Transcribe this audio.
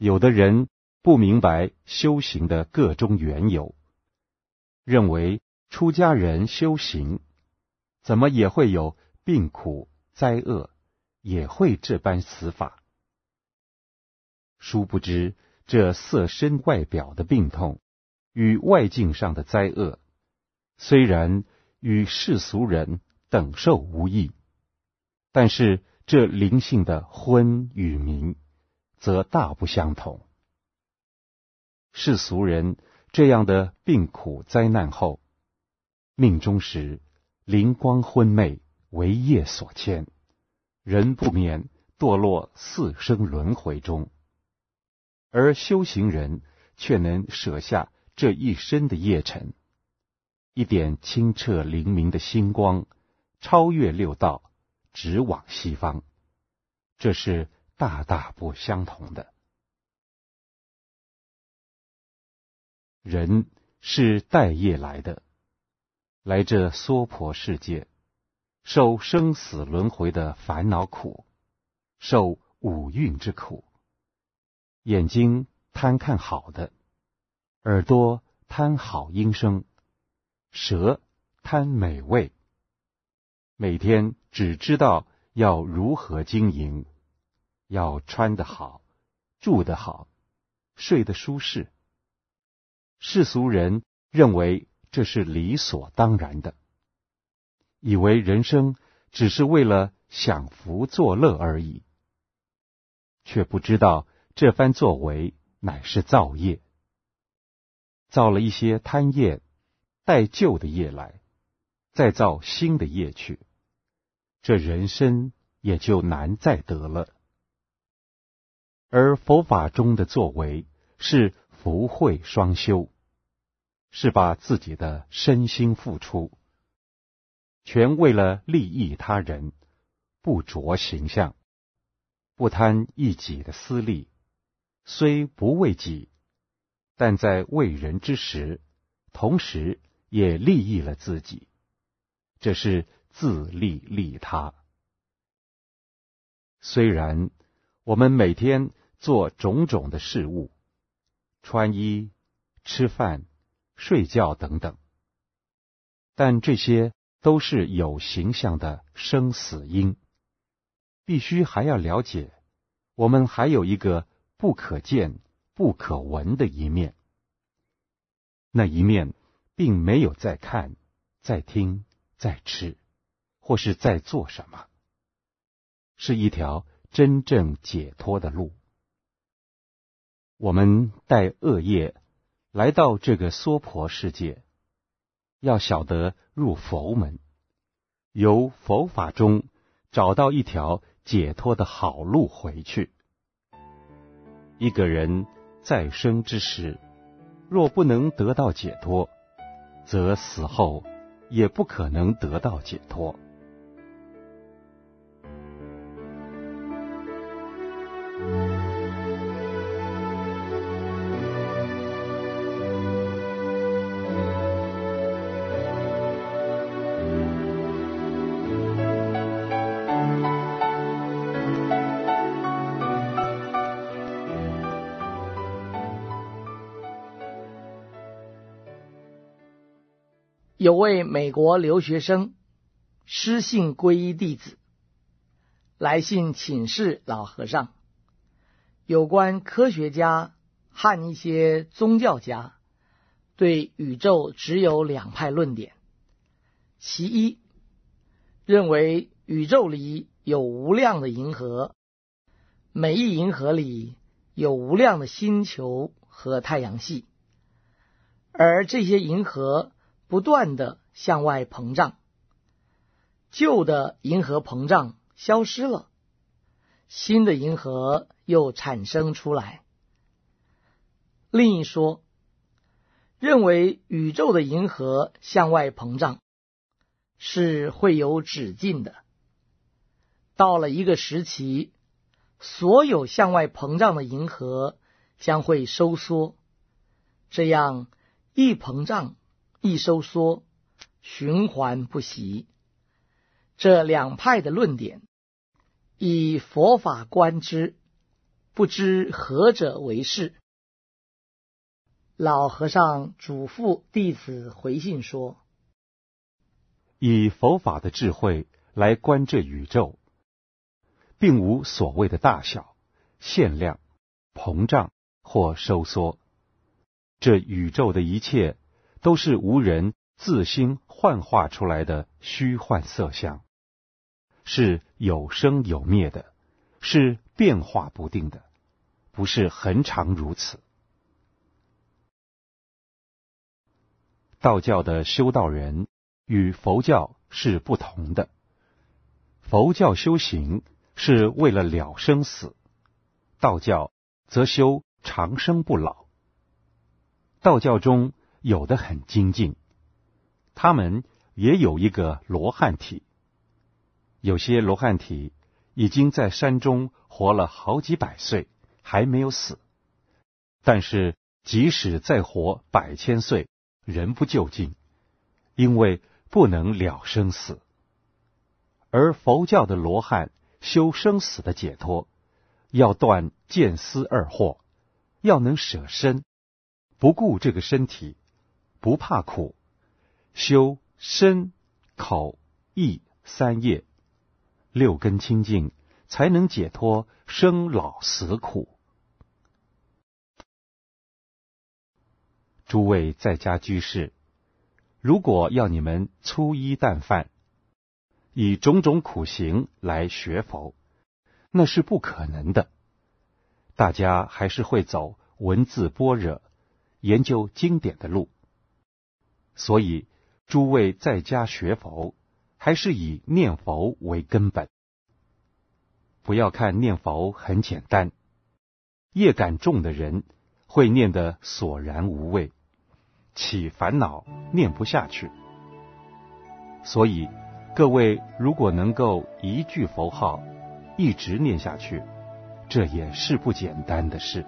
有的人不明白修行的各中缘由，认为出家人修行，怎么也会有病苦灾厄，也会这般死法。殊不知，这色身外表的病痛与外境上的灾厄，虽然与世俗人等受无异，但是这灵性的昏与明，则大不相同。世俗人这样的病苦灾难后，命终时灵光昏昧，为业所牵，人不免堕落四生轮回中。而修行人却能舍下这一身的业尘，一点清澈灵明的星光，超越六道，直往西方。这是。大大不相同的。人是带业来的，来这娑婆世界，受生死轮回的烦恼苦，受五蕴之苦。眼睛贪看好的，耳朵贪好音声，舌贪美味，每天只知道要如何经营。要穿得好，住得好，睡得舒适。世俗人认为这是理所当然的，以为人生只是为了享福作乐而已，却不知道这番作为乃是造业，造了一些贪业，带旧的业来，再造新的业去，这人生也就难再得了。而佛法中的作为是福慧双修，是把自己的身心付出，全为了利益他人，不着形象，不贪一己的私利，虽不为己，但在为人之时，同时也利益了自己，这是自利利他。虽然我们每天，做种种的事物，穿衣、吃饭、睡觉等等，但这些都是有形象的生死因。必须还要了解，我们还有一个不可见、不可闻的一面。那一面并没有在看、在听、在吃，或是在做什么，是一条真正解脱的路。我们带恶业来到这个娑婆世界，要晓得入佛门，由佛法中找到一条解脱的好路回去。一个人在生之时，若不能得到解脱，则死后也不可能得到解脱。有位美国留学生失信皈依弟子，来信请示老和尚，有关科学家和一些宗教家对宇宙只有两派论点。其一，认为宇宙里有无量的银河，每一银河里有无量的星球和太阳系，而这些银河，不断的向外膨胀，旧的银河膨胀消失了，新的银河又产生出来。另一说，认为宇宙的银河向外膨胀是会有止境的，到了一个时期，所有向外膨胀的银河将会收缩，这样一膨胀。一收缩，循环不息。这两派的论点，以佛法观之，不知何者为是。老和尚嘱咐弟子回信说：“以佛法的智慧来观这宇宙，并无所谓的大小、限量、膨胀或收缩。这宇宙的一切，都是无人自心幻化出来的虚幻色相，是有生有灭的，是变化不定的，不是恒常如此。”道教的修道人与佛教是不同的。佛教修行是为了了生死，道教则修长生不老。道教中有的很精进，他们也有一个罗汉体。有些罗汉体已经在山中活了好几百岁，还没有死。但是即使再活百千岁，人不究竟，因为不能了生死。而佛教的罗汉修生死的解脱，要断见思二惑，要能舍身，不顾这个身体，不怕苦，修身、口、意三业，六根清净，才能解脱生老死苦。诸位在家居士，如果要你们粗衣淡饭，以种种苦行来学佛，那是不可能的。大家还是会走文字般若、研究经典的路。所以，诸位在家学佛，还是以念佛为根本。不要看念佛很简单，业感重的人会念得索然无味。起烦恼，念不下去。所以，各位如果能够一句佛号一直念下去，这也是不简单的事。